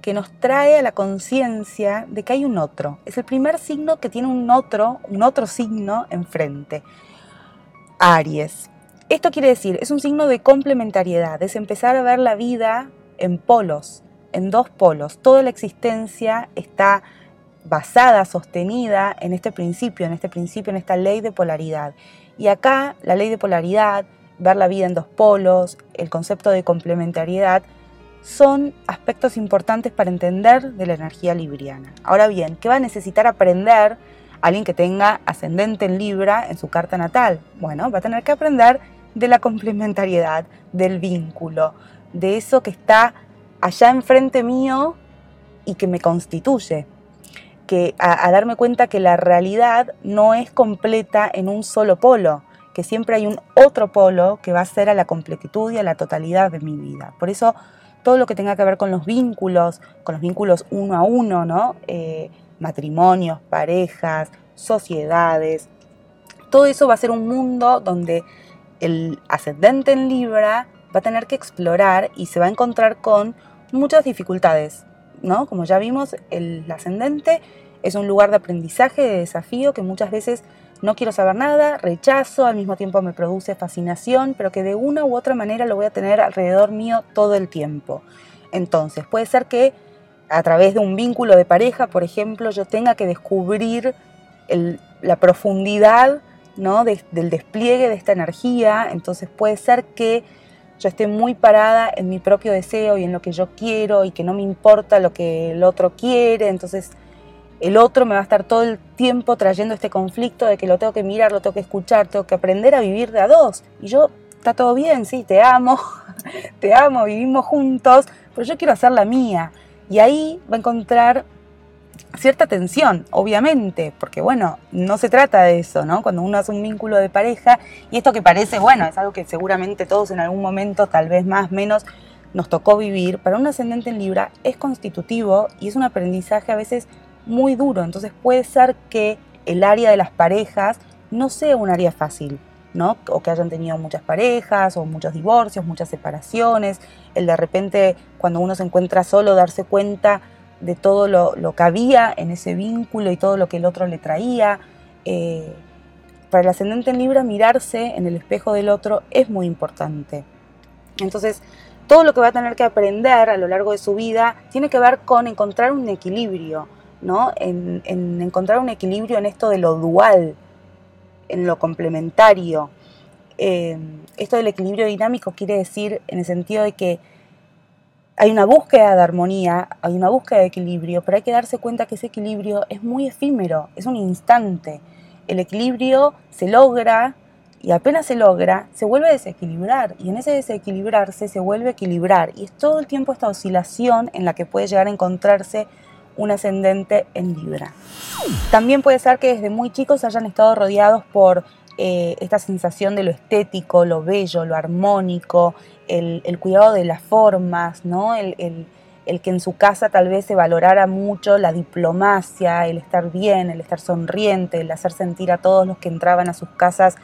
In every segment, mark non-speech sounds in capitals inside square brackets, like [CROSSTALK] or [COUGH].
que nos trae a la conciencia de que hay un otro. Es el primer signo que tiene un otro, un otro signo enfrente. Aries. Esto quiere decir, es un signo de complementariedad, es empezar a ver la vida en polos, en dos polos. Toda la existencia está basada, sostenida en este principio, en este principio, en esta ley de polaridad. Y acá la ley de polaridad, ver la vida en dos polos, el concepto de complementariedad, son aspectos importantes para entender de la energía libriana. Ahora bien, ¿qué va a necesitar aprender alguien que tenga ascendente en Libra en su carta natal? Bueno, va a tener que aprender de la complementariedad, del vínculo, de eso que está allá enfrente mío y que me constituye. Que a, darme cuenta que la realidad no es completa en un solo polo, que siempre hay un otro polo que va a ser a la completitud y a la totalidad de mi vida. Por eso todo lo que tenga que ver con los vínculos, con los vínculos uno a uno, ¿no? Eh, matrimonios, parejas, sociedades, todo eso va a ser un mundo donde el ascendente en Libra va a tener que explorar y se va a encontrar con muchas dificultades, ¿no? Como ya vimos, el ascendente es un lugar de aprendizaje, de desafío que muchas veces no quiero saber nada, rechazo, al mismo tiempo me produce fascinación, pero que de una u otra manera lo voy a tener alrededor mío todo el tiempo. Entonces, puede ser que a través de un vínculo de pareja, por ejemplo, yo tenga que descubrir la profundidad ¿no? del despliegue de esta energía, entonces puede ser que yo esté muy parada en mi propio deseo y en lo que yo quiero y que no me importa lo que el otro quiere, entonces el otro me va a estar todo el tiempo trayendo este conflicto de que lo tengo que mirar, lo tengo que escuchar, tengo que aprender a vivir de a dos. Y yo, está todo bien, sí, te amo, [LAUGHS] te amo, vivimos juntos, pero yo quiero hacer la mía. Y ahí va a encontrar cierta tensión, obviamente, porque bueno, no se trata de eso, ¿no? Cuando uno hace un vínculo de pareja, y esto que parece, bueno, es algo que seguramente todos en algún momento, tal vez más, menos, nos tocó vivir, para un ascendente en Libra es constitutivo y es un aprendizaje a veces muy duro, entonces puede ser que el área de las parejas no sea un área fácil, ¿no? O que hayan tenido muchas parejas o muchos divorcios, muchas separaciones, el de repente cuando uno se encuentra solo darse cuenta de todo lo, que había en ese vínculo y todo lo que el otro le traía. Eh, para el ascendente en Libra, mirarse en el espejo del otro es muy importante. Entonces, todo lo que va a tener que aprender a lo largo de su vida tiene que ver con encontrar un equilibrio, ¿no? En, encontrar un equilibrio en esto de lo dual, en lo complementario. Eh, esto del equilibrio dinámico quiere decir en el sentido de que hay una búsqueda de armonía, hay una búsqueda de equilibrio, pero hay que darse cuenta que ese equilibrio es muy efímero, es un instante. El equilibrio se logra y apenas se logra, se vuelve a desequilibrar y en ese desequilibrarse se vuelve a equilibrar y es todo el tiempo esta oscilación en la que puede llegar a encontrarse un ascendente en Libra. También puede ser que desde muy chicos hayan estado rodeados por eh, esta sensación de lo estético, lo bello, lo armónico, el, cuidado de las formas, ¿no? El, que en su casa tal vez se valorara mucho la diplomacia, el estar bien, el estar sonriente, el hacer sentir a todos los que entraban a sus casas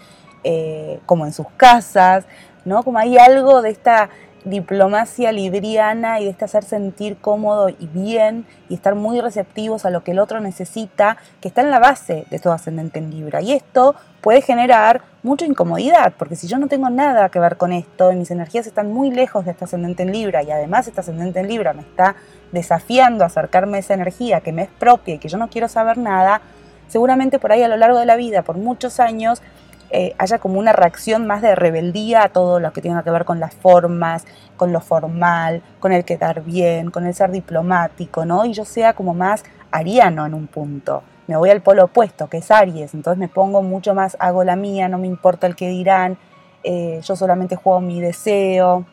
eh, como en sus casas, ¿no? Como hay algo de esta diplomacia libriana y de este hacer sentir cómodo y bien y estar muy receptivos a lo que el otro necesita, que está en la base de todo ascendente en Libra. Y esto puede generar mucha incomodidad, porque si yo no tengo nada que ver con esto y mis energías están muy lejos de este ascendente en Libra y además este ascendente en Libra me está desafiando a acercarme a esa energía que me es propia y que yo no quiero saber nada, seguramente por ahí a lo largo de la vida, por muchos años, eh, haya como una reacción más de rebeldía a todo lo que tenga que ver con las formas, con lo formal, con el quedar bien, con el ser diplomático, ¿no? Y yo sea como más ariano en un punto. Me voy al polo opuesto, que es Aries, entonces me pongo mucho más, hago la mía, no me importa el que dirán, eh, yo solamente juego mi deseo,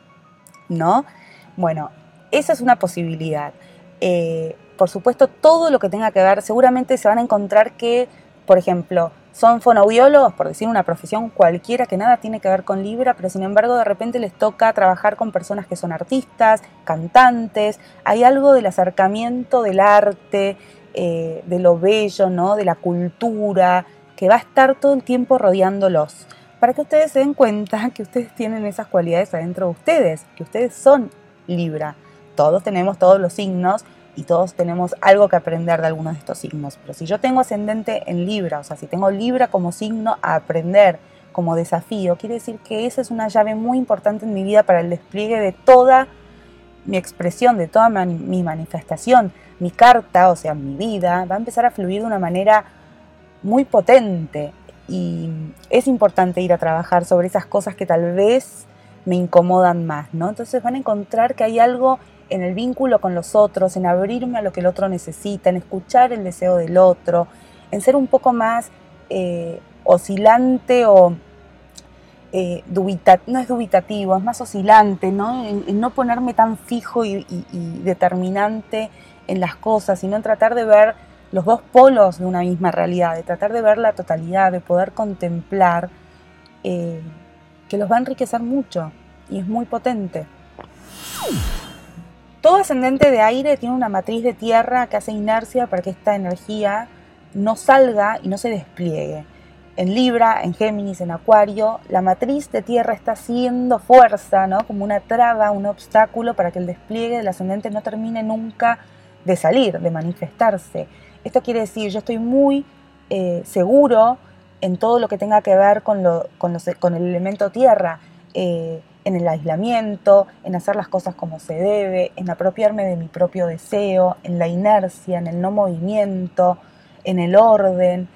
¿no? Bueno, esa es una posibilidad. Eh, por supuesto, todo lo que tenga que ver, seguramente se van a encontrar que, por ejemplo, son fonoaudiólogos, por decir una profesión cualquiera que nada tiene que ver con Libra, pero sin embargo de repente les toca trabajar con personas que son artistas, cantantes, hay algo del acercamiento del arte, eh, de lo bello, ¿no? de la cultura, que va a estar todo el tiempo rodeándolos, para que ustedes se den cuenta que ustedes tienen esas cualidades adentro de ustedes, que ustedes son Libra. Todos tenemos todos los signos, y todos tenemos algo que aprender de algunos de estos signos. Pero si yo tengo ascendente en Libra, o sea, si tengo Libra como signo a aprender, como desafío, quiere decir que esa es una llave muy importante en mi vida para el despliegue de toda mi expresión, de toda mi manifestación. Mi carta, o sea, mi vida, va a empezar a fluir de una manera muy potente. Y es importante ir a trabajar sobre esas cosas que tal vez me incomodan más, ¿no? Entonces van a encontrar que hay algo en el vínculo con los otros, en abrirme a lo que el otro necesita, en escuchar el deseo del otro, en ser un poco más eh, oscilante o eh, no es dubitativo, es más oscilante, ¿no? En, no ponerme tan fijo y, determinante en las cosas, sino en tratar de ver los dos polos de una misma realidad, de tratar de ver la totalidad, de poder contemplar, eh, que los va a enriquecer mucho y es muy potente. Todo ascendente de aire tiene una matriz de tierra que hace inercia para que esta energía no salga y no se despliegue. En Libra, en Géminis, en Acuario, la matriz de tierra está haciendo fuerza, ¿no? Como una traba, un obstáculo para que el despliegue del ascendente no termine nunca de salir, de manifestarse. Esto quiere decir, yo estoy muy eh, seguro en todo lo que tenga que ver con, lo, con, con el elemento tierra. Eh, en el aislamiento, en hacer las cosas como se debe, en apropiarme de mi propio deseo, en la inercia, en el no movimiento, en el orden.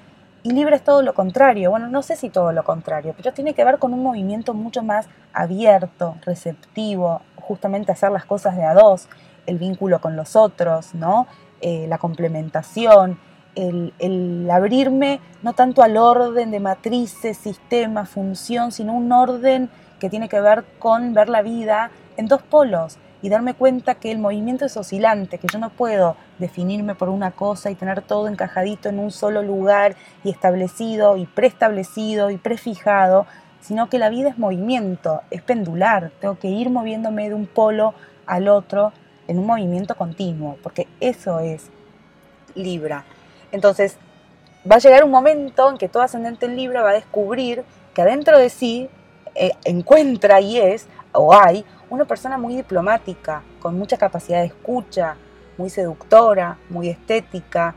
Y libre es todo lo contrario. Bueno, no sé si todo lo contrario, pero tiene que ver con un movimiento mucho más abierto, receptivo, justamente hacer las cosas de a dos, el vínculo con los otros, ¿no? Eh, la complementación, el, el, abrirme no tanto al orden de matrices, sistema, función, sino un orden que tiene que ver con ver la vida en dos polos y darme cuenta que el movimiento es oscilante, que yo no puedo definirme por una cosa y tener todo encajadito en un solo lugar y establecido y preestablecido y prefijado, sino que la vida es movimiento, es pendular, tengo que ir moviéndome de un polo al otro en un movimiento continuo, porque eso es Libra. Entonces, va a llegar un momento en que todo ascendente en Libra va a descubrir que adentro de sí eh, encuentra y es, o hay, una persona muy diplomática, con mucha capacidad de escucha, muy seductora, muy estética,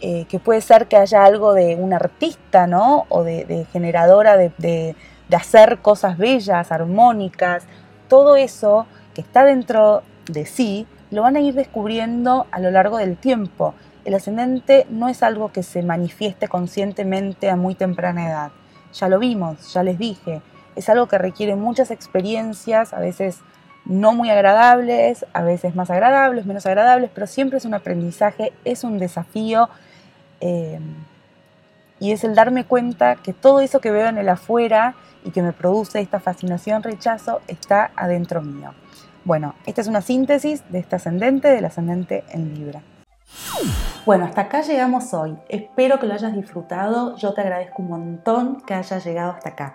eh, que puede ser que haya algo de un artista, ¿no? O de, generadora de, de, hacer cosas bellas, armónicas, todo eso que está dentro de sí, lo van a ir descubriendo a lo largo del tiempo. El ascendente no es algo que se manifieste conscientemente a muy temprana edad. Ya lo vimos, ya les dije, es algo que requiere muchas experiencias, a veces no muy agradables, a veces más agradables, menos agradables, pero siempre es un aprendizaje, es un desafío eh, y es el darme cuenta que todo eso que veo en el afuera y que me produce esta fascinación, rechazo, está adentro mío. Bueno, esta es una síntesis de este ascendente, del ascendente en Libra. Bueno, hasta acá llegamos hoy. Espero que lo hayas disfrutado. Yo te agradezco un montón que hayas llegado hasta acá.